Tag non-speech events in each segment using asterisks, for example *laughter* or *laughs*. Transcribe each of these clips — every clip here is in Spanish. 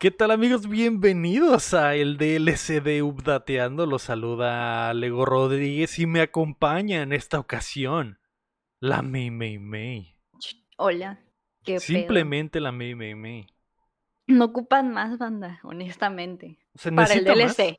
¿Qué tal amigos? Bienvenidos a el DLC de Updateando. Los saluda Lego Rodríguez y me acompaña en esta ocasión la May May May. Hola. ¿qué pedo? Simplemente la May May May. No ocupan más banda, honestamente. ¿Se Para el más? DLC.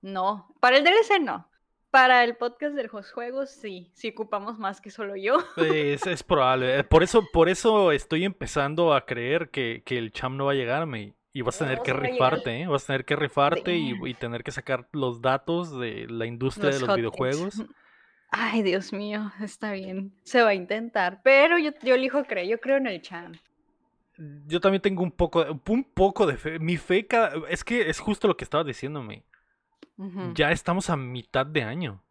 No. Para el DLC no. Para el podcast de los juegos sí. Sí ocupamos más que solo yo. Es, es probable. Por eso, por eso estoy empezando a creer que, que el cham no va a llegarme. Y vas a tener No, que rifarte, ¿eh? Vas a tener que rifarte y, tener que sacar los datos de la industria de los videojuegos. *laughs* Ay, Dios mío, está bien. Se va a intentar. Pero yo, yo elijo creer. Yo creo en el Chan. Yo también tengo un poco, un poco de fe. Mi fe cada... Es que es justo lo que estabas diciéndome. Ya estamos a mitad de año.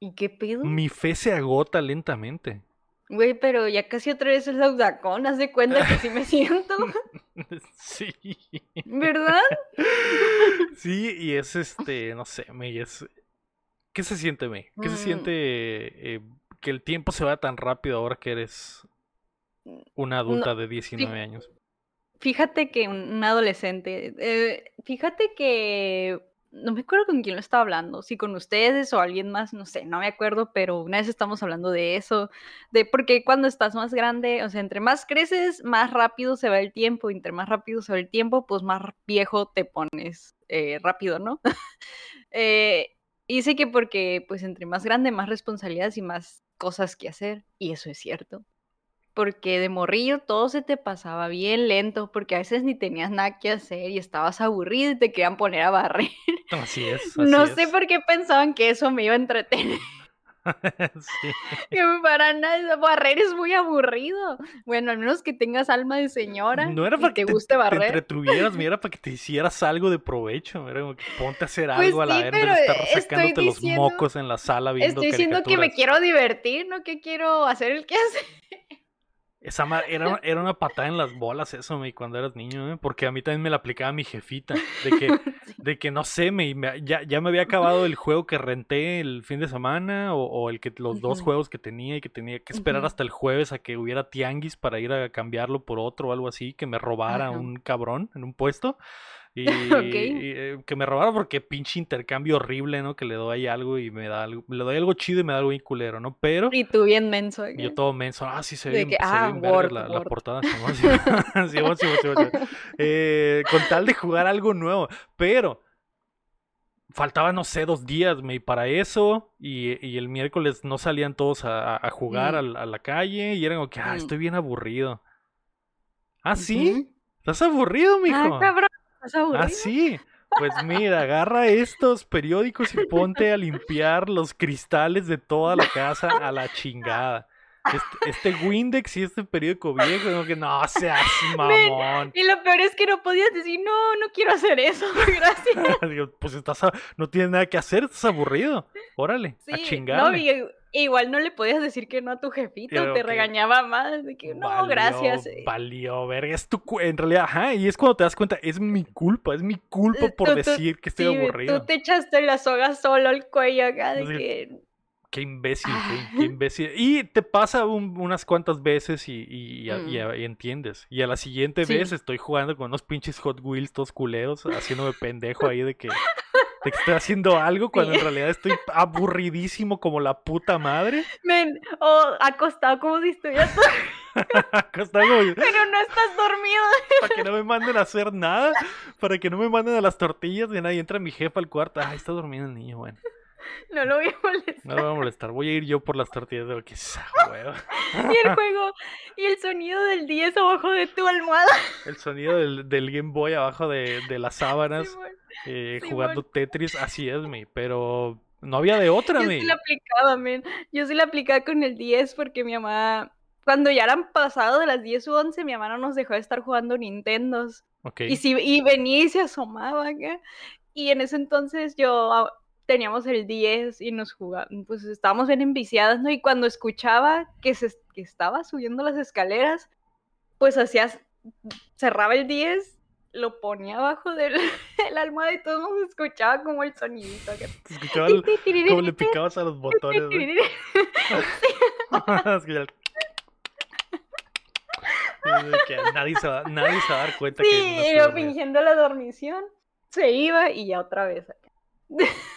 ¿Y qué pedo? Mi fe se agota lentamente. Güey, pero ya casi otra vez es Laudacón. Haz de cuenta que sí me *laughs* siento. *laughs* Sí. ¿Verdad? *laughs* Sí, y es este, no sé, me es... ¿Qué se siente, me? ¿Qué se Mm. siente eh, que el tiempo se va tan rápido ahora que eres una adulta de 19 años? Fíjate que un, un adolescente, eh, fíjate que no me acuerdo con quién lo estaba hablando, si con ustedes o alguien más, no sé, no me acuerdo, pero una vez estamos hablando de eso, de porque cuando estás más grande, o sea, entre más creces, más rápido se va el tiempo, entre más rápido se va el tiempo, pues más viejo te pones eh, rápido, ¿no? *laughs* Eh, y sé que porque, pues, entre más grande, más responsabilidades y más cosas que hacer, y eso es cierto porque de morrillo todo se te pasaba bien lento, porque a veces ni tenías nada que hacer y estabas aburrido y te querían poner a barrer. Así es. *laughs* Así no sé por qué pensaban que eso me iba a entretener. *laughs* Sí. *laughs* que para nada, barrer es muy aburrido. Bueno, al menos que tengas alma de señora No era y para te que te, guste te barrer. entretuvieras, mira, era para que te hicieras algo de provecho. Era como que ponte a hacer Pues algo a la sí, vez de estar estoy sacándote los diciendo- mocos en la sala viendo Estoy diciendo que me quiero divertir, no que quiero hacer el que hace. Esa era, una- era una patada en las bolas eso, me cuando eras niño, ¿eh? Porque a mí también me la aplicaba mi jefita. De que, *laughs* de que no sé, me, me- ya, ya me había acabado el juego que renté el fin de semana o, o el que los dos juegos que tenía y que tenía que esperar hasta el jueves a que hubiera tianguis para ir a cambiarlo por otro o algo así, que me robara un cabrón en un puesto. *laughs* Y, eh, que me robara porque pinche intercambio horrible, ¿no? Que le doy algo y me da algo, le doy algo chido y me da algo bien culero, ¿no? Pero Y tú bien menso. acá. y yo todo menso, ah, sí se ve bien, que, se ve ah, la, la portada. *laughs* *laughs* Eh, con tal de jugar algo nuevo, pero faltaban, no sé, dos días me, para eso y, y el miércoles no salían todos a, a jugar Mm. a, la- a la calle y era como que, ah, Mm. estoy bien aburrido. ¿Ah, sí? ¿Estás aburrido, mijo? Ah, cabrón, ¿estás Ah, sí. Pues mira, agarra estos periódicos y ponte a limpiar los cristales de toda la casa a la chingada. Este, este Windex y este periódico viejo, como que no seas *laughs* mamón. Y lo peor es que no podías decir, no, no quiero hacer eso, *laughs* gracias. *laughs* Pues estás a- no tienes nada que hacer, estás aburrido. Órale, a Sí, no, y- igual no le podías decir que no a tu jefito, te regañaba más, de que no, Valió- gracias. eh, Valió, verga. Es tu en realidad, ajá, y es cuando te das cuenta, es mi culpa, es mi culpa Eh, por tú- tú- decir que estoy sí, aburrido. Tú te echaste la soga solo al cuello acá, de Sí. que... Qué imbécil, Ah. qué, qué imbécil. Y te pasa un- unas cuantas veces y, y- y a- y Mm. y entiendes. Y a la siguiente Sí. vez estoy jugando con unos pinches Hot Wheels todos culeros, haciéndome pendejo ahí de que, de que estoy haciendo algo cuando en realidad estoy aburridísimo como la puta madre. Men, o acostado como si estuvieras, *laughs* Acostado como- pero no estás dormido. para que no me manden a hacer nada, para que no me manden a las tortillas de nada. Y entra mi jefa al cuarto. Ay, está durmiendo el niño, bueno. *laughs* No lo voy a molestar. No lo voy a molestar. Voy a ir yo por las tortillas de que esa hueva. Y el juego, y el sonido del 10 abajo de tu almohada. El sonido del, del Game Boy abajo de, de las sábanas. Eh, jugando Tetris, así es, mi, pero no había de otra, Yo mi. sí la aplicaba, men. Yo sí la aplicaba con el 10 porque mi mamá, cuando ya eran pasado de las 10 u 11, mi mamá no nos dejó de estar jugando Nintendos. Ok. Y, si, y venía y se asomaba acá. Y en ese entonces yo teníamos el 10 y nos jugábamos, pues estábamos bien enviciadas, ¿no? Y cuando escuchaba que, se, que estaba subiendo las escaleras, pues hacías, cerraba el 10 lo ponía abajo del, de *laughs* la almohada y todo mundo escuchaba como el sonidito. escuchaba el- como le picabas a los botones. ¿no? *laughs* Que nadie, se va, nadie se va a dar cuenta sí, que yo fingiendo la dormición, se iba y ya otra vez acá. *laughs*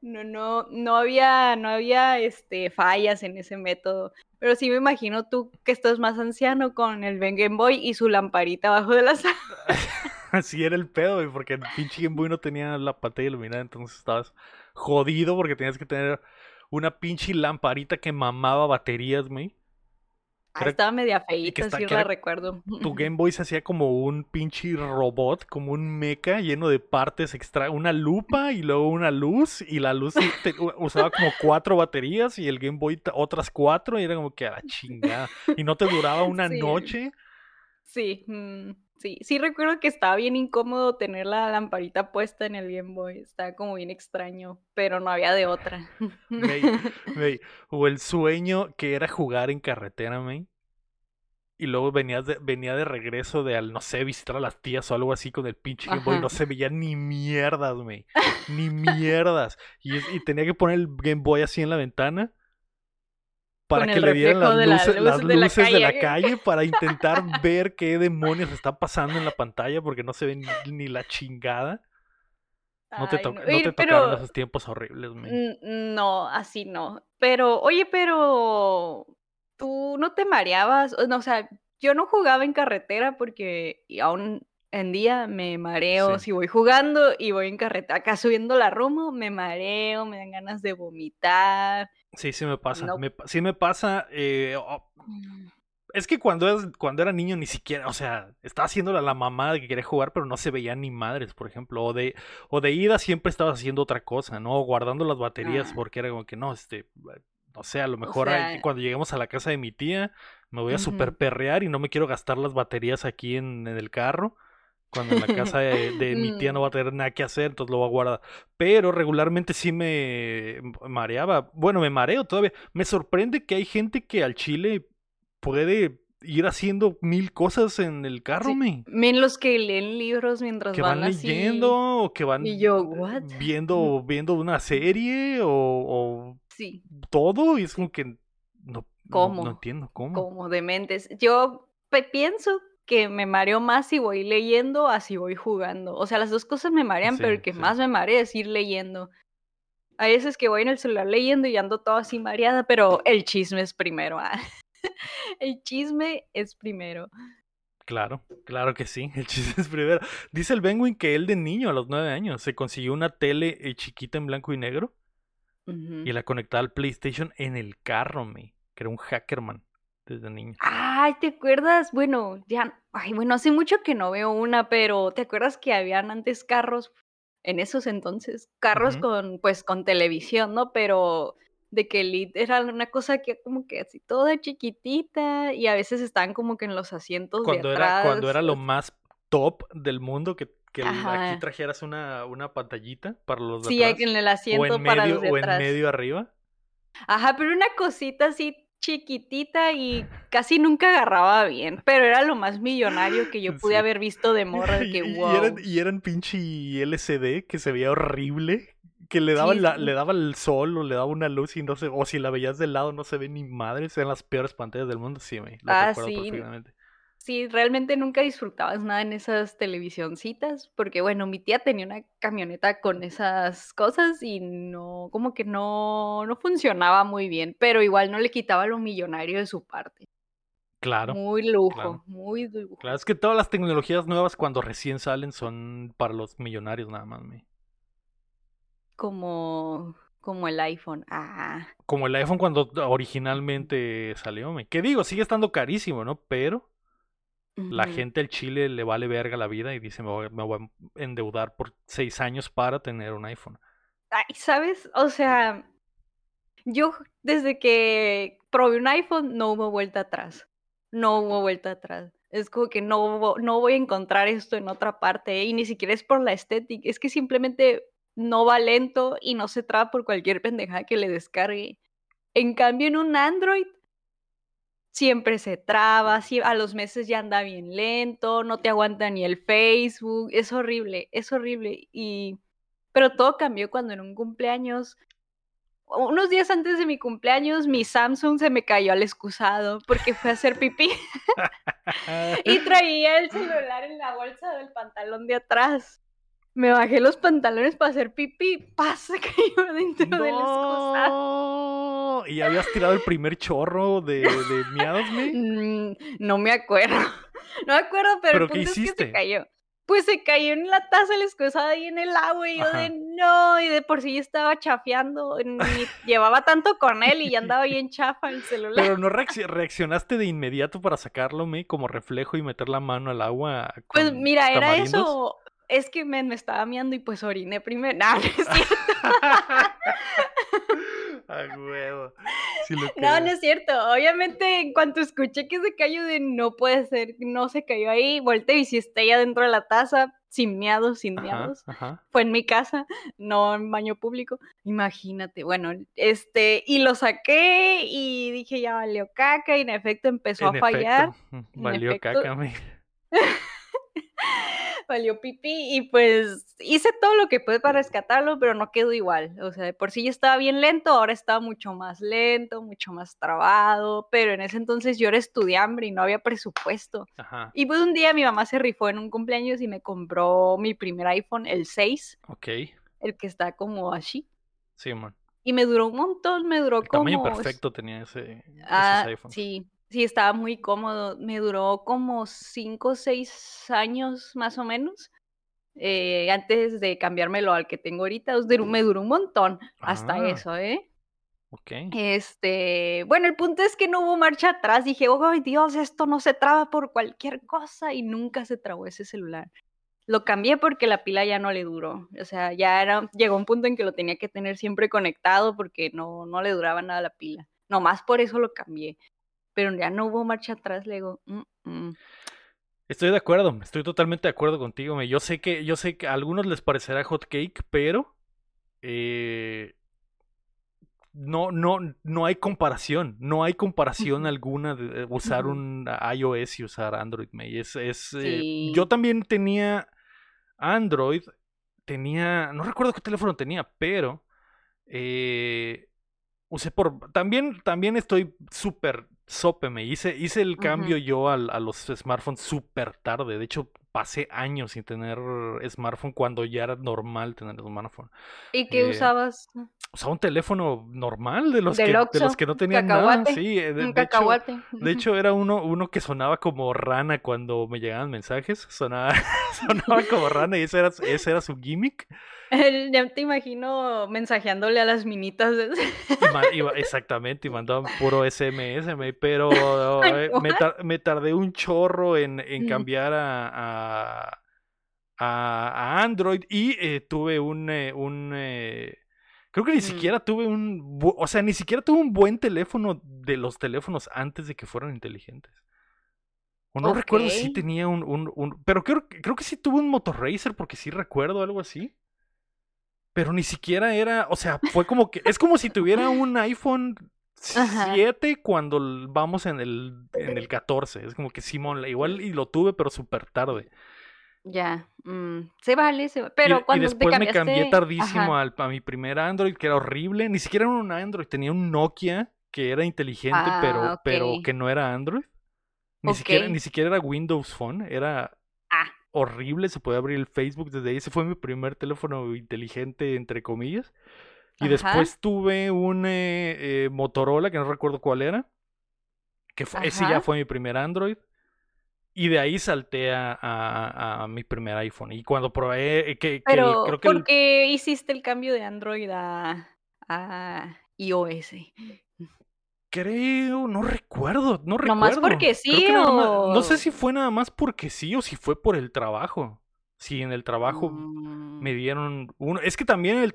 no, no, no había, no había este, fallas en ese método. Pero sí me imagino tú que estás más anciano con el Ben Game Boy y su lamparita abajo de la sala. *laughs* Así era el pedo, güey, porque el pinche Game Boy no tenía la pantalla iluminada, entonces estabas jodido porque tenías que tener una pinche lamparita que mamaba baterías, güey. Ah, estaba media feita, sí la recuerdo. Tu *laughs* Game Boy se hacía como un pinche robot, como un mecha lleno de partes extra, una lupa y luego una luz, y la luz usaba como cuatro baterías y el Game Boy otras cuatro, y era como que a la chingada. Y no te duraba una noche. Sí, mm, sí, sí recuerdo que estaba bien incómodo tener la lamparita puesta en el Game Boy, estaba como bien extraño, pero no había de otra. *laughs* O el sueño que era jugar en carretera, me y luego venía de, venía de regreso de al, no sé, visitar a las tías o algo así con el pinche Game Boy. No se veía ni mierdas, güey. ni *laughs* mierdas. Y, y, tenía que poner el Game Boy así en la ventana para que le dieran las luces, las luces de, la calle, para *laughs* intentar ver qué demonios está pasando en la pantalla porque no se ve ni, la chingada. No te, no. te tocaron esos tiempos horribles, güey. No, así no. Pero, oye, pero tú no te mareabas, o sea, yo no jugaba en carretera porque aún en día me mareo si voy jugando y voy en carretera, acá subiendo la rumbo, me mareo, me dan ganas de vomitar. Sí, sí me pasa, sí me pasa, eh, mm. es que cuando, cuando era niño ni siquiera, o sea, estaba haciendo la, mamá de que quería jugar, pero no se veía ni madres, por ejemplo, o de, o de ida siempre estabas haciendo otra cosa, ¿no? Guardando las baterías, ah. porque era como que no, este, o sea, a lo mejor cuando lleguemos a la casa de mi tía, me voy a super perrear y no me quiero gastar las baterías aquí en, el carro. Cuando en la casa *laughs* de, mi tía no va a tener nada que hacer, entonces lo voy a guardar. Pero regularmente sí me mareaba. Bueno, me mareo todavía. Me sorprende que hay gente que al chile puede ir haciendo mil cosas en el carro, me. los que leen libros mientras que van, leyendo o que van viendo *laughs* viendo una serie o Sí. Todo y es como que no, ¿Cómo? no, entiendo cómo. Como dementes. Yo pienso que me mareo más si voy leyendo a si voy jugando. O sea, las dos cosas me marean, pero el que más me marea es ir leyendo. Hay veces que voy en el celular leyendo y ando todo así mareada, pero el chisme es primero. Ah. *laughs* el chisme es primero. Claro, claro que sí, el chisme es primero. Dice el Benwin que él de niño, a los nueve años, se consiguió una tele eh, chiquita en blanco y negro y la conectaba al PlayStation en el carro, me. Que era un hackerman desde niño. Ay, ¿te acuerdas? Bueno, ya. Ay, bueno, hace mucho que no veo una, pero ¿te acuerdas que habían antes carros en esos entonces? Carros con, pues, con televisión, ¿no? Pero de que el era una cosa que como que así toda chiquitita y a veces estaban como que en los asientos cuando de atrás. Era, cuando era lo más top del mundo que que aquí trajeras una, una pantallita para los de Sí, en el asiento o en para medio, O en medio arriba. Ajá, pero una cosita así chiquitita y casi nunca agarraba bien, pero era lo más millonario que yo *laughs* pude haber visto de morra, que *laughs* wow. Y eran, y eran pinche LCD que se veía horrible, que le daba, le daba el sol o le daba una luz y no se, o si la veías de lado no se ve ni madre, eran las peores pantallas del mundo, sí, me lo ah, recuerdo sí. perfectamente sí, realmente nunca disfrutabas nada en esas televisioncitas, porque bueno, mi tía tenía una camioneta con esas cosas y no, como que no, no funcionaba muy bien, pero igual no le quitaba lo millonario de su parte. Claro. Muy lujo, muy lujo. Claro, es que todas las tecnologías nuevas cuando recién salen son para los millonarios nada más. Me. Como como el iPhone. Ah. Como el iPhone cuando originalmente salió. Me. Que digo, sigue estando carísimo, ¿no? Pero la gente del Chile le vale verga la vida y dice me voy, a endeudar por seis años para tener un iPhone. Ay, ¿sabes? O sea, yo desde que probé un iPhone no hubo vuelta atrás. No hubo vuelta atrás. Es como que no, no voy a encontrar esto en otra parte y ni siquiera es por la estética. Es que simplemente no va lento y no se traba por cualquier pendejada que le descargue. En cambio, en un Android siempre se traba, a los meses ya anda bien lento, no te aguanta ni el Facebook, es horrible, es horrible. Y, pero todo cambió cuando en un cumpleaños unos días antes de mi cumpleaños, mi Samsung se me cayó al excusado porque fue a hacer pipí. *laughs* *laughs* y traía el celular en la bolsa del pantalón de atrás. Me bajé los pantalones para hacer pipí, pasa cayó dentro del excusado. ¿Y habías tirado el primer chorro de, de *laughs* miados, mm, No me acuerdo. *laughs* No me acuerdo, pero, el punto Es que se cayó pues se cayó en la taza el excusado ahí en el agua y yo de no, y de por sí estaba chafeando, ni *laughs* llevaba tanto con él y ya andaba bien chafa el celular. Pero no reaccionaste de inmediato para sacarlo, me como reflejo y meter la mano al agua. pues mira, era eso, es que me, me estaba miando y pues oriné primero. *laughs* No, no es cierto. *laughs* Ay, huevo. no, no es cierto. Obviamente, en cuanto escuché que se cayó de no puede ser, no se cayó ahí, volteé y si está ya dentro de la taza, sin miados, sin miados. Fue en mi casa, no en baño público. Imagínate, bueno, este, y lo saqué y dije, ya valió caca, y en efecto empezó a fallar. Valió caca, me. *laughs* valió pipí y pues hice todo lo que pude para rescatarlo, pero no quedó igual. O sea, de por sí ya estaba bien lento, ahora estaba mucho más lento, mucho más trabado, pero en ese entonces yo era estudiante y no había presupuesto. Y pues un día mi mamá se rifó en un cumpleaños y me compró mi primer iPhone, el 6. Ok. El que está como así. Sí, man. Y me duró un montón, me duró como... Tamaño perfecto tenía ese, ah, iPhone. Sí, Sí, estaba muy cómodo. Me duró como cinco o seis años más o menos. Eh, antes de cambiármelo al que tengo ahorita, me duró un montón hasta ah. eso, ¿eh? Ok. Este, bueno, el punto es que no hubo marcha atrás. Dije, oh Dios, esto no se traba por cualquier cosa y nunca se trabó ese celular. Lo cambié porque la pila ya no le duró. O sea, ya era, llegó un punto en que lo tenía que tener siempre conectado porque no, no le duraba nada la pila. Nomás por eso lo cambié pero ya no hubo marcha atrás, le digo, mm, mm". Estoy de acuerdo, estoy totalmente de acuerdo contigo. Yo sé que, yo sé que a algunos les parecerá hot cake, pero eh, no, no, no hay comparación, no hay comparación alguna de usar un iOS y usar Android. Es, es, eh, yo también tenía Android, tenía, no recuerdo qué teléfono tenía, pero eh, usé por, también, también estoy súper sope me hice, hice el cambio yo a los smartphones súper tarde. De hecho, pasé años sin tener smartphone cuando ya era normal tener smartphone. ¿Y qué eh, usabas? Usaba un teléfono normal de los, que, de los que no tenían nada. Sí, eh, de, Hecho, de hecho, era uno, uno que sonaba como rana cuando me llegaban mensajes. Sonaba, *laughs* sonaba como rana y ese era, ese era su gimmick. *laughs* ya te imagino mensajeándole a las minitas. *laughs* exactamente, y mandaban puro SMS, pero *laughs* eh, me, tardé un chorro en, cambiar a, a, Android y eh, tuve un... Eh, un creo que ni siquiera tuve un... O sea, ni siquiera tuve un buen teléfono de los teléfonos antes de que fueran inteligentes. O no recuerdo si tenía un, un, Pero creo, creo que sí tuve un Motorracer porque sí recuerdo algo así pero ni siquiera era, o sea, fue como que, es como si tuviera un iPhone 7 cuando vamos en el, en el 14, es como que Simón, igual y lo tuve, pero súper tarde. Ya, mm, se vale, se vale. Pero cuando y después me cambié tardísimo al, a mi primer Android, que era horrible, ni siquiera era un Android, tenía un Nokia que era inteligente, pero, ah, pero que no era Android. Ni, siquiera, ni siquiera era Windows Phone, era horrible, se puede abrir el Facebook desde ahí. Ese fue mi primer teléfono inteligente, entre comillas. Y después tuve un eh, eh, Motorola, que no recuerdo cuál era. Que ese ya fue mi primer Android. Y de ahí salté a, mi primer iPhone. Y cuando probé eh, que... Pero, creo que ¿por qué hiciste el cambio de Android a, a iOS? Creo, no recuerdo, no recuerdo. más porque sí o... no sé si fue nada más porque sí o si fue por el trabajo. Si en el trabajo me mm. dieron uno. Es que también el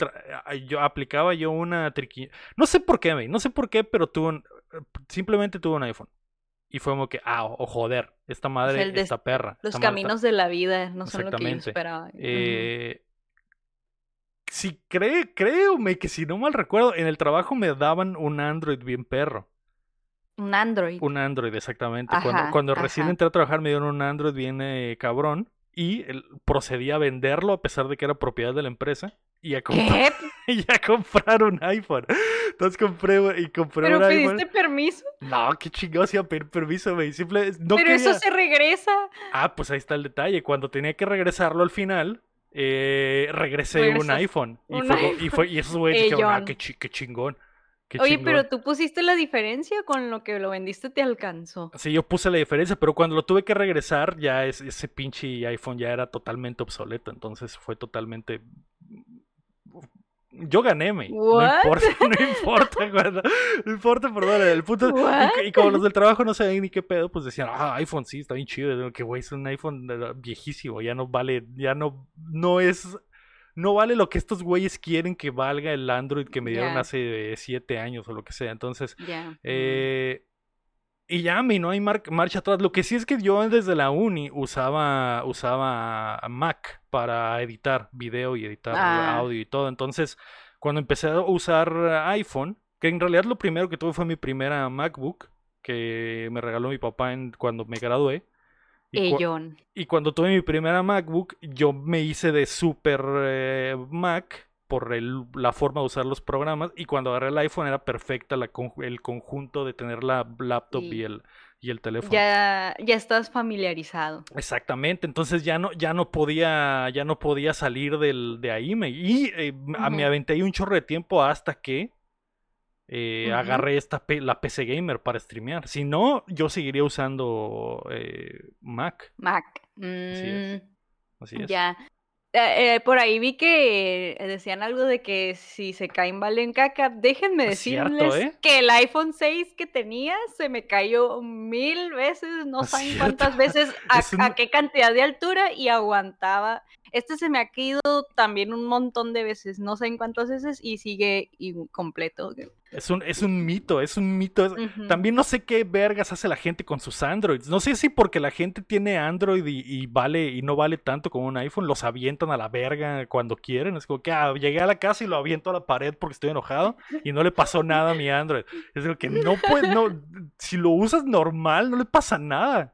yo aplicaba yo una triqui... No sé por qué, no sé por qué, pero tuve un... simplemente tuve un iPhone. Y fue como que, ah, o joder, esta madre, esta perra. Los caminos de la vida no son lo que yo esperaba. Eh, si cree, créeme que si no mal recuerdo, en el trabajo me daban un Android bien perro. Un Android. Un Android, exactamente. cuando cuando recién entré a trabajar me dieron un Android bien eh, cabrón y procedí a venderlo a pesar de que era propiedad de la empresa y a, comprar, *laughs* y a comprar un iPhone. Entonces compré y compré ¿Pero un pediste permiso? No, qué chingados iba a pedir permiso, güey. Simple, no Pero eso se regresa. Ah, pues ahí está el detalle. Cuando tenía que regresarlo al final, eh, regresé un iPhone. Y, fue, y, fue, y esos güeyes *laughs* dijeron, ah, qué, qué chingón. Oye, pero tú pusiste la diferencia con lo que lo vendiste, te alcanzó. Sí, yo puse la diferencia, pero cuando lo tuve que regresar, ya ese pinche iPhone ya era totalmente obsoleto. Entonces fue totalmente yo gané, me. No importa, *laughs* no importa, no importa, perdón. El punto y, como los del trabajo no sabían ni qué pedo, pues decían, ah, iPhone sí, está bien chido. Que güey, es un iPhone viejísimo, ya no vale, ya no, no es, no vale lo que estos güeyes quieren que valga el Android que me dieron hace siete años o lo que sea. Entonces, eh, y ya, mi, no hay marcha atrás. Lo que sí es que yo desde la uni usaba, usaba Mac para editar video y editar ah. audio y todo. Entonces, cuando empecé a usar iPhone, que en realidad lo primero que tuve fue mi primera MacBook, que me regaló mi papá en, cuando me gradué. Y, y, cuando tuve mi primera MacBook, yo me hice de super eh, Mac por la forma de usar los programas y cuando agarré el iPhone era perfecta el conjunto de tener la laptop y, el, y el teléfono. Ya, ya estás familiarizado. Exactamente, entonces ya no, ya no podía, ya no podía salir del, de ahí me, y eh, me aventé ahí un chorro de tiempo hasta que eh, agarré esta la PC Gamer para streamear. Si no, yo seguiría usando eh, Mac. Mac. Así es. Mm, Así es. Ya. Eh, por ahí vi que decían algo de que si se caen valen caca. Déjenme decirles ¿eh? que el iPhone 6 que tenía se me cayó mil veces, no saben cuántas veces, *laughs* a, qué cantidad de altura y aguantaba. Este se me ha caído también un montón de veces, no sé en cuántas veces y sigue incompleto. Es un, es un mito, es un mito. También no sé qué vergas hace la gente con sus Androids. No sé si porque la gente tiene Android y, vale y no vale tanto como un iPhone, los avientan a la verga cuando quieren. Es como que ah, llegué a la casa y lo aviento a la pared porque estoy enojado y no le pasó nada a mi Android. Es como que no puede, no, si lo usas normal, no le pasa nada.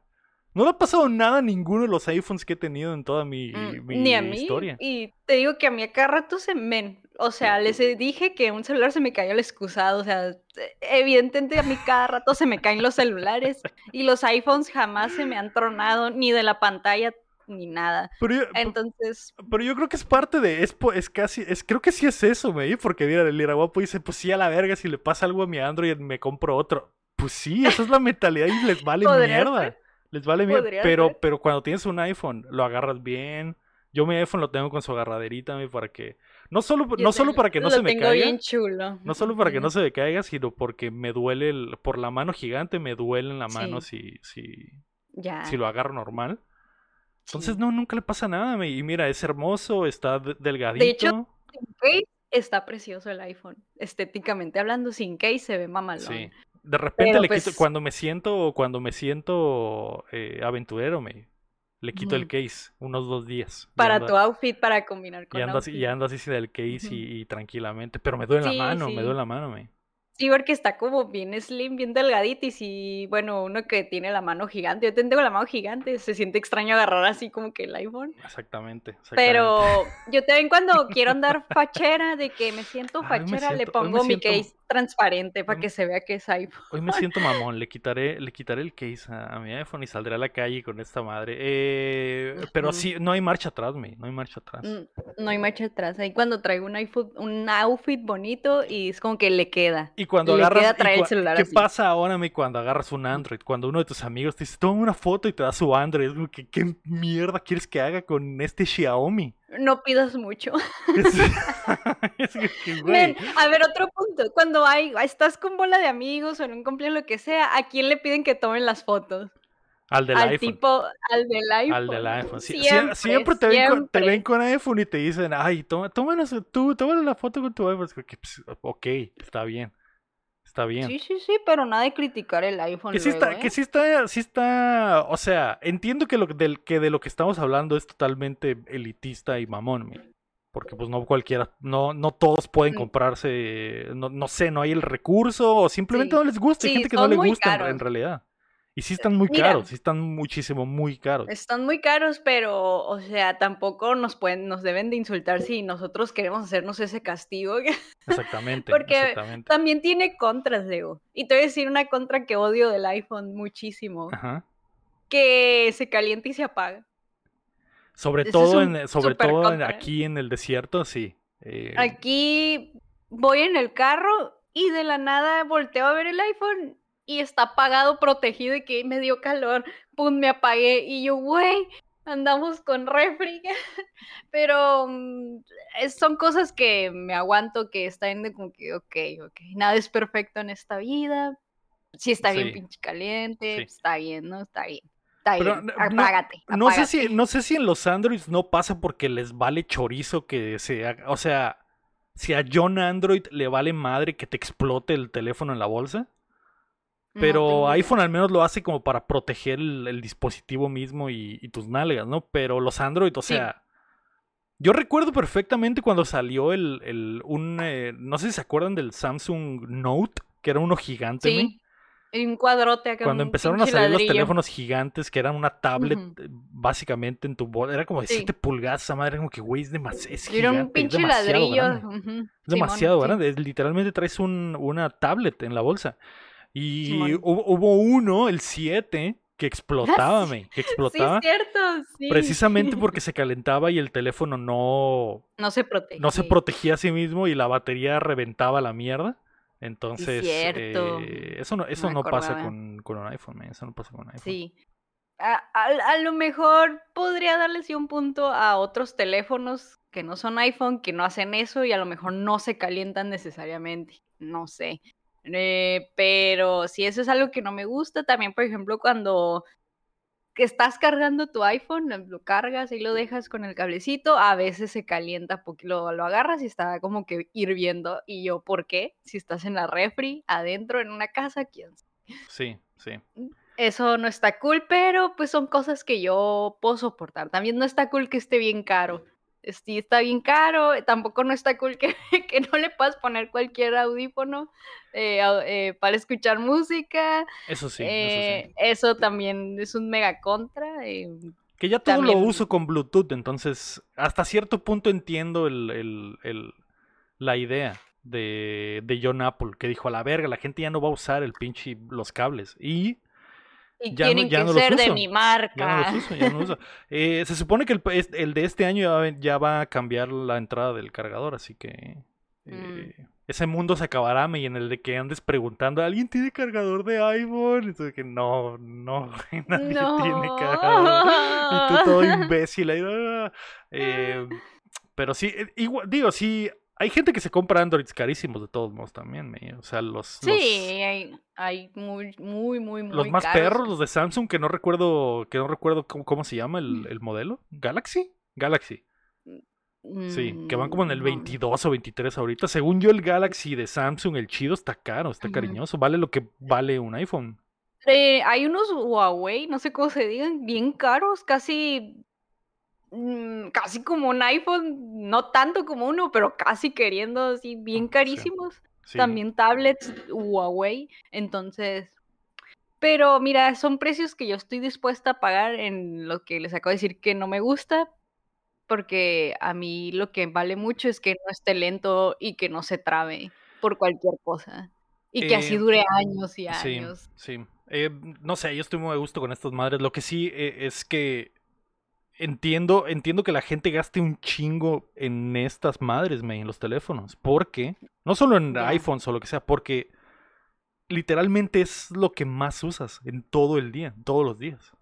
No le ha pasado nada a ninguno de los iPhones que he tenido en toda mi, mm, Ni a mí. historia. Y te digo que a mí a cada rato se men. O sea, les dije que un celular se me cayó el excusado. O sea, evidentemente a mí cada rato se me caen los celulares. *laughs* Y los iPhones jamás se me han tronado, ni de la pantalla ni nada. Entonces. Pero yo creo que es parte de. Es, es casi. Es, creo que sí es eso, me Porque mira, el Iraguapo dice: Pues sí, a la verga, si le pasa algo a mi Android, me compro otro. Pues sí, esa es la mentalidad y les vale mierda. Les vale bien, pero, pero cuando tienes un iPhone, lo agarras bien. Yo mi iPhone lo tengo con su agarraderita para que no solo no solo para que no se me caiga. No solo para que no se me caiga, sino porque me duele el, por la mano gigante me duele en la mano si si si lo agarro normal. Entonces no nunca le pasa nada, y mira, es hermoso, está delgadito. De hecho, sin case está precioso el iPhone. Estéticamente hablando, sin case se ve mamalón. Sí. De repente le quito, pues cuando me siento, cuando me siento eh, aventurero, me le quito el case unos dos días. Para tu outfit, para combinar con y ando Así, y ando así sin el case y, tranquilamente, pero me duele la mano, me duele la mano, me. Sí, porque está como bien slim, bien delgadito y si, bueno, uno que tiene la mano gigante, yo tengo la mano gigante, se siente extraño agarrar así como que el iPhone. Exactamente. Pero yo también cuando *laughs* quiero andar fachera, de que me siento fachera, le pongo mi case transparente para que se vea que es iPhone. Hoy me siento mamón, le quitaré, le quitaré el case a, mi iPhone y saldré a la calle con esta madre. Eh, pero sí, no hay marcha atrás, me, no hay marcha atrás. Mm, no hay marcha atrás. Ahí cuando traigo un iPhone, un outfit bonito y es como que le queda. Y cuando agarras, el celular ¿qué pasa ahora, me, cuando agarras un Android? Cuando uno de tus amigos te dice, toma una foto y te da su Android, ¿qué, qué mierda quieres que haga con este Xiaomi? No pidas mucho. *laughs* *laughs* a ver, otro punto. Cuando hay, estás con bola de amigos o en un cumpleaños, lo que sea, ¿a quién le piden que tomen las fotos? Al del al iPhone. Tipo, al del iPhone. Al del iPhone. siempre, te, ven con, te, ven con, iPhone y te dicen, ay, toma, tú, toma la foto con tu iPhone. Pues, ok, está bien está bien. Sí, sí, sí, pero nada de criticar el iPhone. Que sí, está, ¿eh? que sí está, sí está, o sea, entiendo que, lo, del, que de lo que estamos hablando es totalmente elitista y mamón, porque pues no cualquiera, no, no todos pueden comprarse, no, no sé, no hay el recurso o simplemente no les gusta, hay gente que no le gusta en, realidad. Y sí están muy caros, sí están muchísimo, muy caros. Están muy caros, pero, o sea, tampoco nos pueden, nos deben de insultar si nosotros queremos hacernos ese castigo. *laughs* Exactamente. Porque también tiene contras, Leo. Y te voy a decir una contra que odio del iPhone muchísimo. Ajá. Que se calienta y se apaga. Sobre todo, en, sobre todo aquí en el desierto, sí. Eh, aquí voy en el carro y de la nada volteo a ver el iPhone y está apagado, protegido y que me dio calor, pum, me apagué y yo, güey, andamos con refri. *laughs* Pero mm, son cosas que me aguanto, que están de como que, ok, ok, nada es perfecto en esta vida. Si está bien pinche caliente, está bien, ¿no? Está bien. Está bien. Apágate, no, sé si, no sé si en los Androids no pasa porque les vale chorizo que se haga. O sea, si a John Android le vale madre que te explote el teléfono en la bolsa. Pero iPhone al menos lo hace como para proteger el, dispositivo mismo y, tus nalgas, ¿no? Pero los Android, o sea. Yo recuerdo perfectamente cuando salió el. el un, eh, no sé si se acuerdan del Samsung Note, que era uno gigante, sí. Un cuadrote acá. Cuando empezaron a salir los teléfonos gigantes, que eran una tablet básicamente en tu bolsa, era como de 7 pulgadas, esa madre, como que, güey, es demasiado. Es era un pinche ladrillo. Es demasiado grande. literalmente traes un, una tablet en la bolsa. Y hubo, uno, el 7, que explotaba, me, que explotaba. Sí, cierto, sí. Precisamente *laughs* porque se calentaba y el teléfono no... No se protegía. No se protegía a sí mismo y la batería reventaba la mierda. Entonces, eh, eso no, eso no, pasa con, con, un iPhone, eso no pasa con un iPhone. Sí. A, a, lo mejor podría darle sí un punto a otros teléfonos que no son iPhone, que no hacen eso y a lo mejor no se calientan necesariamente. No sé. Eh, pero si eso es algo que no me gusta, también, por ejemplo, cuando estás cargando tu iPhone, lo cargas y lo dejas con el cablecito, a veces se calienta porque lo, lo agarras y está como que hirviendo. Y yo, ¿por qué? Si estás en la refri, adentro, en una casa, ¿quién sabe? Sí, sí. Mm, eso no está cool, pero pues son cosas que yo puedo soportar. También no está cool que esté bien caro sí está bien caro, tampoco no está cool que, *laughs* que no le puedas poner cualquier audífono eh, eh, para escuchar música. Eso sí, eso Eso también es un mega contra. que ya todo lo uso con Bluetooth, entonces hasta cierto punto entiendo el, la idea de, de John Apple, que dijo a la verga, la gente ya no va a usar el pinche los cables. Y y tienen que ser de mi marca. Eh, se supone que el, de este año ya, va a cambiar la entrada del cargador, así que mm. eh, ese mundo se acabará y en el de que andes preguntando, ¿alguien tiene cargador de iPhone? Entonces que no, no, *laughs* nadie tiene cargador. Y tú todo imbécil ahí. Ah". Eh, *laughs* pero sí, igual, digo, sí, hay gente que se compra Androids carísimos de todos modos también, o sea, los... Sí, Hay, hay, muy, muy, muy, muy Los más perros, los de Samsung, que no recuerdo, que no recuerdo cómo, se llama el, el, modelo. ¿Galaxy? Galaxy. Sí, que van como en el 22 mm, o 23 ahorita. Según yo, el Galaxy de Samsung, el chido, está caro, está cariñoso. Vale lo que vale un iPhone. Eh, hay unos Huawei, no sé cómo se digan, bien caros, casi Mm, casi como un iPhone, no tanto como uno, pero casi queriendo así, bien carísimos. También tablets Huawei. Entonces, pero mira, son precios que yo estoy dispuesta a pagar en lo que les acabo de decir que no me gusta, porque a mí lo que vale mucho es que no esté lento y que no se trabe por cualquier cosa. Y que así eh, dure años y años. Sí, sí. Eh, no sé, yo estoy muy a gusto con estas madres. Lo que sí eh, es que entiendo, entiendo que la gente gaste un chingo en estas madres, me, en los teléfonos. Porque, no solo en iPhones o lo que sea, porque literalmente es lo que más usas en todo el día, todos los días.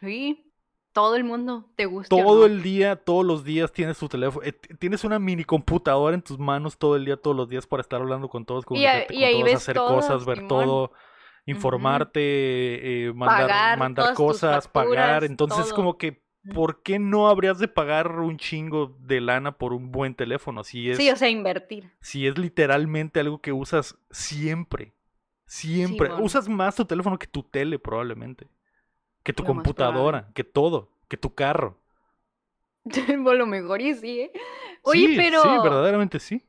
Sí, todo el mundo te gusta. Todo el día, todos los días tienes tu teléfono. Eh, tienes una mini computadora en tus manos todo el día, todos los días para estar hablando con todos, con, todos, hacer cosas, ver todo, informarte, eh, mandar, mandar cosas, pagar. Entonces, es como que ¿por qué no habrías de pagar un chingo de lana por un buen teléfono? Si es, sí, o sea, invertir. Si es literalmente algo que usas siempre. Siempre. Usas más tu teléfono que tu tele, probablemente. Que tu computadora, que todo, que tu carro. *laughs* lo mejor y sí, ¿eh? Oye, pero. Sí, verdaderamente sí.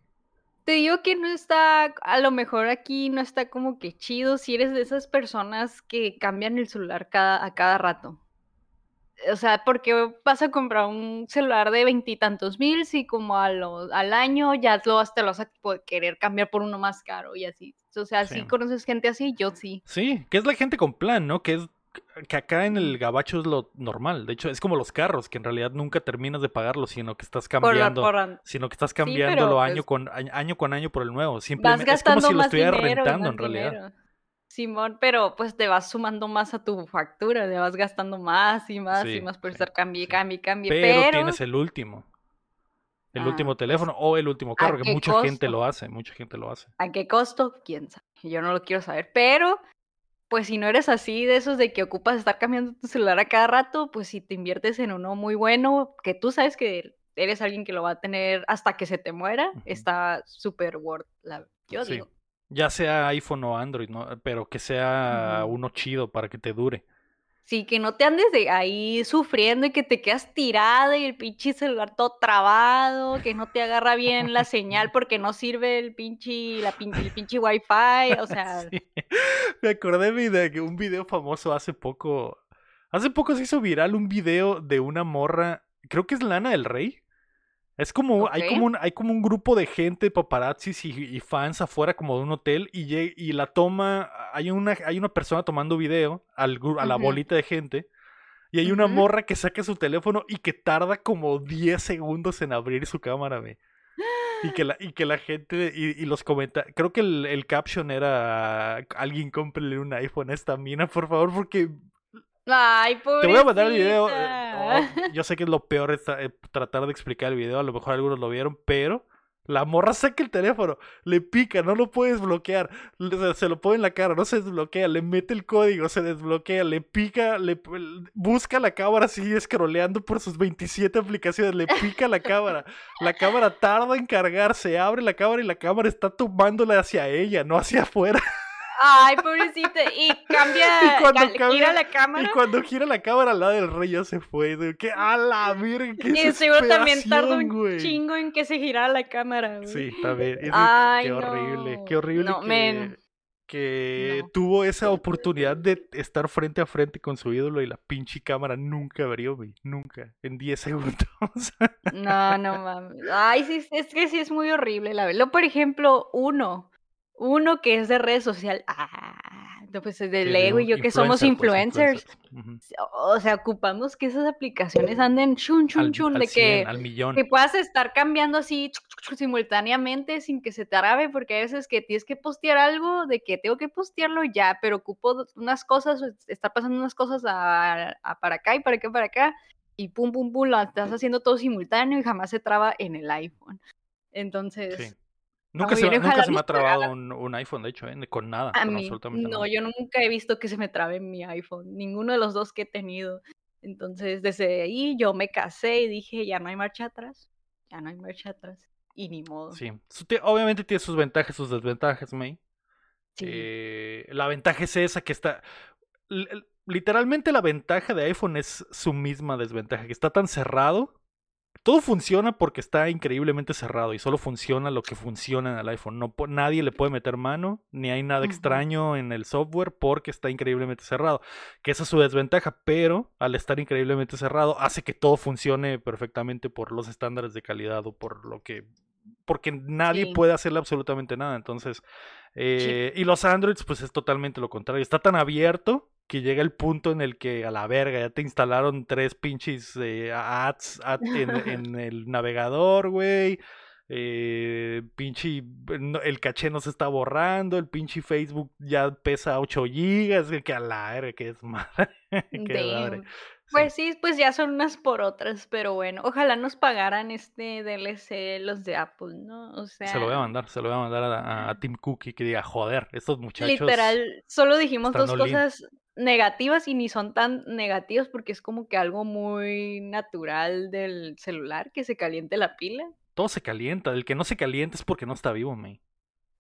Te digo que no está, a lo mejor aquí no está como que chido si eres de esas personas que cambian el celular cada, a cada rato. O sea, porque vas a comprar un celular de veintitantos mil si como a al año ya lo, te lo vas a querer cambiar por uno más caro y así. O sea, si conoces gente así, yo sí. Sí, que es la gente con plan, ¿no? Que es que acá en el gabacho es lo normal. De hecho, es como los carros, que en realidad nunca terminas de pagarlos, sino que estás cambiando, sino que estás cambiándolo año pues con año con año por el nuevo. Simplemente es como si lo estuvieras rentando en realidad. Simón, pero pues te vas sumando más a tu factura, te vas gastando más y más y más por estar cambie, cambie, cambie. Pero, tienes el último. El último ah, pues, teléfono o el último carro, que mucha gente lo hace, mucha gente lo hace. ¿A qué costo? Quién sabe. Yo no lo quiero saber, pero pues si no eres así de esos de que ocupas estar cambiando tu celular a cada rato, pues si te inviertes en uno muy bueno, que tú sabes que eres alguien que lo va a tener hasta que se te muera, está súper worth, la, yo digo. Ya sea iPhone o Android, ¿no? Pero que sea uno chido para que te dure. Sí, que no te andes de ahí sufriendo y que te quedas tirada y el pinche celular todo trabado, que no te agarra bien la señal *laughs* porque no sirve el pinche, la pinche, el pinche wifi, o sea... *laughs* Me acordé de un video famoso hace poco, hace poco se hizo viral un video de una morra, creo que es Lana del Rey, es como, hay como un, hay como un grupo de gente, paparazzis y, fans afuera como de un hotel y, y la toma, hay una, hay una persona tomando video al, a la bolita de gente y hay una morra que saca su teléfono y que tarda como 10 segundos en abrir su cámara, ve. Y que la, y que la gente, y, los comentarios, creo que el, el, caption era, alguien cómprele un iPhone a esta mina, por favor, porque Ay, Te voy a mandar el video. Eh, yo sé que es lo peor eh, tratar de explicar el video. A lo mejor algunos lo vieron, pero la morra saca el teléfono, le pica, no lo puedes bloquear. Se lo pone en la cara, no se desbloquea, le mete el código, se desbloquea, le pica, le busca la cámara, sigue scrolleando por sus 27 aplicaciones, le pica la cámara. La cámara tarda en cargar, se abre la cámara y la cámara está tomándola hacia ella, no hacia afuera. Ay, pobrecita. Y cambia, *laughs* y cuando gira la cámara. Y cuando gira la cámara al lado del rey ya se fue. Que a la virgen, qué Y seguro también tardó un chingo en que se girara la cámara, güey. Sí, también. Ay, qué horrible, qué horrible que, que tuvo esa oportunidad de estar frente a frente con su ídolo y la pinche cámara nunca abrió, güey. Nunca. En 10 segundos. no, no mames. Ay, sí, es que sí es muy horrible, la verdad. Por ejemplo, uno uno que es de red social. Ah, pues de Lego y yo que somos pues, influencers. O sea, ocupamos que esas aplicaciones anden chun, chun, chun, de que, que puedas estar cambiando así simultáneamente sin que se te arabe, porque a veces que tienes que postear algo, de que tengo que postearlo ya, pero ocupo unas cosas, está pasando unas cosas a, para acá y para acá, para acá, y pum, pum, pum, lo estás haciendo todo simultáneo y jamás se traba en el iPhone. Entonces, Nunca, se, nunca se, me ha trabado un, iPhone, de hecho, ¿eh? con nada. A mí, no, yo nunca he visto que se me trabe mi iPhone, ninguno de los dos que he tenido. Entonces, desde ahí yo me casé y dije, ya no hay marcha atrás, ya no hay marcha atrás. Y ni modo. Sí, obviamente tiene sus ventajas, sus desventajas, May. Sí. Eh, la ventaja es esa que está... Literalmente la ventaja de iPhone es su misma desventaja, que está tan cerrado todo funciona porque está increíblemente cerrado y solo funciona lo que funciona en el iPhone. No, nadie le puede meter mano, ni hay nada extraño en el software porque está increíblemente cerrado. Que esa es su desventaja, pero al estar increíblemente cerrado hace que todo funcione perfectamente por los estándares de calidad o por lo que porque nadie puede hacerle absolutamente nada. Entonces, eh, y los Androids, pues es totalmente lo contrario. Está tan abierto que llega el punto en el que a la verga ya te instalaron tres pinches eh, ads, en, el navegador, güey. Eh, pinche, el caché no se está borrando, el pinche Facebook ya pesa 8 gigas, que a la verga, que es madre. *laughs* Pues sí, pues ya son unas por otras, pero bueno, ojalá nos pagaran este DLC los de Apple, ¿no? O sea... Se lo voy a mandar, se lo voy a mandar a, a, Tim Cook y que diga, joder, estos muchachos... Literal, solo dijimos dos cosas negativas y ni son tan negativas porque es como que algo muy natural del celular, que se caliente la pila. Todo se calienta, el que no se calienta es porque no está vivo, me.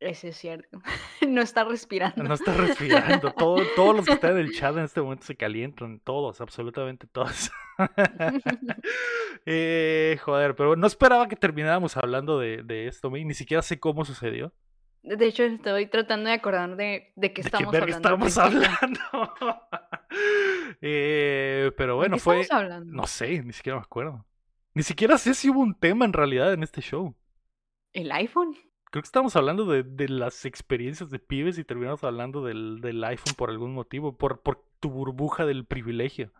Ese es cierto. *laughs* No está respirando. No está respirando. Todo, todos los que están en el chat en este *laughs* momento se calientan. Todos, absolutamente todos. *laughs* eh, joder, pero no esperaba que termináramos hablando de, de esto, Ni siquiera sé cómo sucedió. De hecho, estoy tratando de acordar de, de qué estamos de qué hablando. estamos hablando. eh, pero bueno, fue. Hablando? No sé, ni siquiera me acuerdo. Ni siquiera sé si hubo un tema en realidad en este show. ¿El iPhone? Creo que estamos hablando de, de las experiencias de pibes y terminamos hablando del, del iPhone por algún motivo, por, por tu burbuja del privilegio.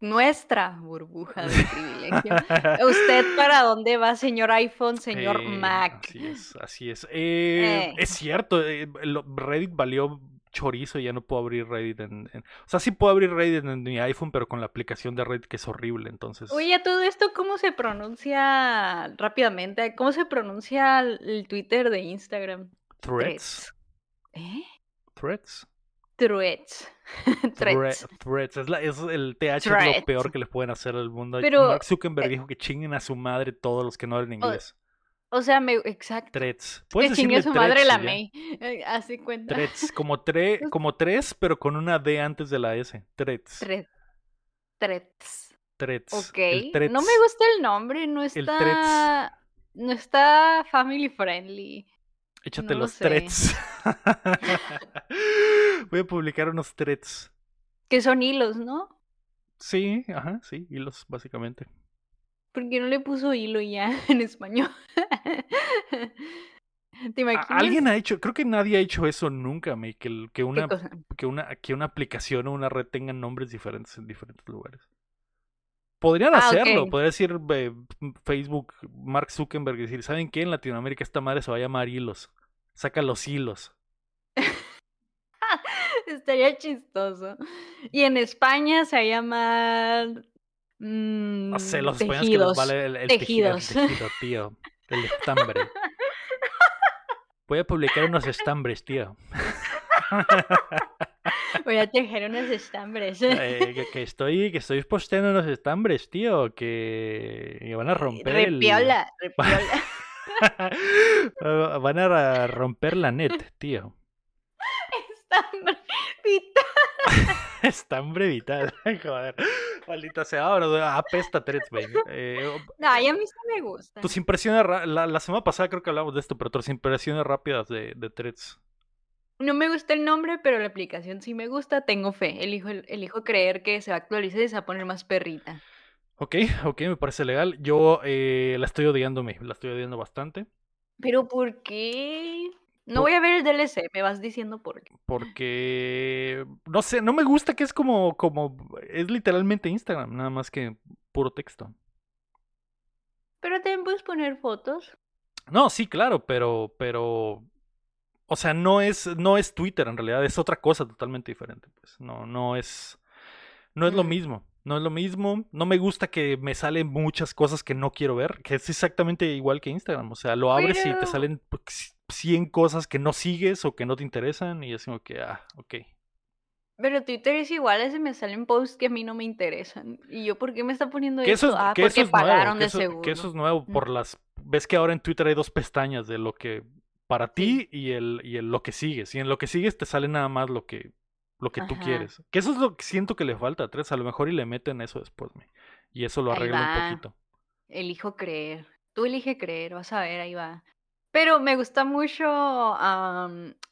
Nuestra burbuja del privilegio. *laughs* ¿Usted para dónde va, señor iPhone, señor Eh, Mac? Así es, así es. Eh, Eh. Es cierto, Reddit valió chorizo y ya no puedo abrir Reddit en, en- O sea, sí puedo abrir Reddit en mi iPhone, pero con la aplicación de Reddit que es horrible, entonces... Oye, todo esto, ¿cómo se pronuncia rápidamente? ¿Cómo se pronuncia el Twitter de Instagram? Threads. ¿Eh? Threads. Threads. *laughs* Thre- Threads. Threads. Es, la- es el TH es lo peor que les pueden hacer al mundo. Pero, Mark Zuckerberg eh, dijo que chinguen a su madre todos los que no hablan inglés. O sea, me, exacto. Threads. Que chingue su madre la. May. *laughs* Eh, Así cuenta. Threads. Como, tre, como tres, pero con una D antes de la S. Threads. Threads. Threads. Threads. Ok. No me gusta el nombre, no está. No está family friendly. Échate No lo los threads. *laughs* Voy a publicar unos threads. Que son hilos, ¿no? Sí, ajá, sí, hilos, básicamente. ¿Por qué no le puso hilo ya *laughs* en español? *laughs* ¿Te A- imaginas? Alguien ha hecho, creo que nadie ha hecho eso nunca, me, que, el- que ¿Qué una que una, que una aplicación o una red tengan nombres diferentes en diferentes lugares. Podrían Ah, hacerlo, ok. podría decir eh, Facebook, Mark Zuckerberg, decir, ¿saben qué? En Latinoamérica esta madre se va a llamar hilos. Saca los hilos. *laughs* Estaría chistoso. Y en España se llama. Mm, No sé, los españoles que les tejidos. vale el, el tejido, el Tejidos. tejido, tío. El estambre. *laughs* Voy a publicar unos estambres, tío. *laughs* Voy a tejer unos estambres. Eh, que, que estoy, que estoy posteando unos estambres, tío, que, que van a romper el... Repiola, repiola. *laughs* van a romper la net, tío. Estambre vital. *laughs* Estambre vital. *laughs* Joder. Maldita sea. Ahora apesta Threads. Eh, Ay, *laughs* a mí sí me gusta. tus impresiones. La, la semana pasada creo que hablamos de esto, pero tus impresiones rápidas de, de Threads. No me gusta el nombre, pero la aplicación sí me gusta. Tengo fe. Elijo, elijo creer que se va a actualizar y se va a poner más perrita. Ok, ok, me parece legal. Yo eh, la estoy odiando, me, la estoy odiando bastante. ¿Pero por qué? No voy a ver el DLC, me vas diciendo por qué. Porque, no sé, no me gusta que es como, como, es literalmente Instagram, nada más que puro texto. Pero también puedes poner fotos. No, sí, claro, pero, pero, o sea, no es, no es Twitter en realidad, es otra cosa totalmente diferente. Pues, no, no es, no es lo mismo, no es lo mismo. No me gusta que me salen muchas cosas que no quiero ver, que es exactamente igual que Instagram. O sea, lo abres y te salen pues, 100 cosas que no sigues o que no te interesan y es como que, ah, ok. Pero Twitter es igual, ese me salen posts que a mí no me interesan. ¿Y yo por qué me está poniendo Que eso? eso, es- ah, que porque eso es nuevo, pagaron que de eso, seguro. que eso es nuevo Mm. por las... Ves que ahora en Twitter hay dos pestañas de lo que para ti y el, y el lo que sigues. Y en lo que sigues te sale nada más lo que, lo que tú quieres. Que eso es lo que siento que le falta a Tres. A lo mejor y le meten eso después. me- Y eso lo arregla un poquito. Elijo creer. Tú elige creer, vas a ver, ahí va. Pero me gusta mucho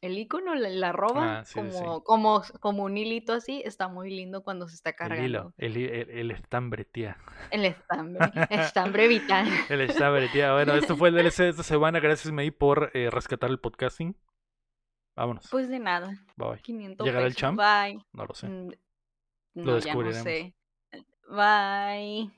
el icono, la, la arroba, Ah, sí, sí, sí. como, como, un hilito así, está muy lindo cuando se está El cargando. hilo, el, hi- el, el estambre, tía. El estambre, *laughs* estambre vital. El estambre, tía. Bueno, esto fue el DLC de esta semana. Gracias, May, por eh, rescatar el podcasting. Vámonos. Pues de nada, Bye bye. 500 ¿Llegará el champ? Bye. No lo sé. Mm, Lo No, ya no descubriremos. sé. Bye.